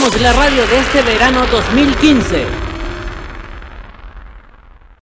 Somos la radio de este verano 2015.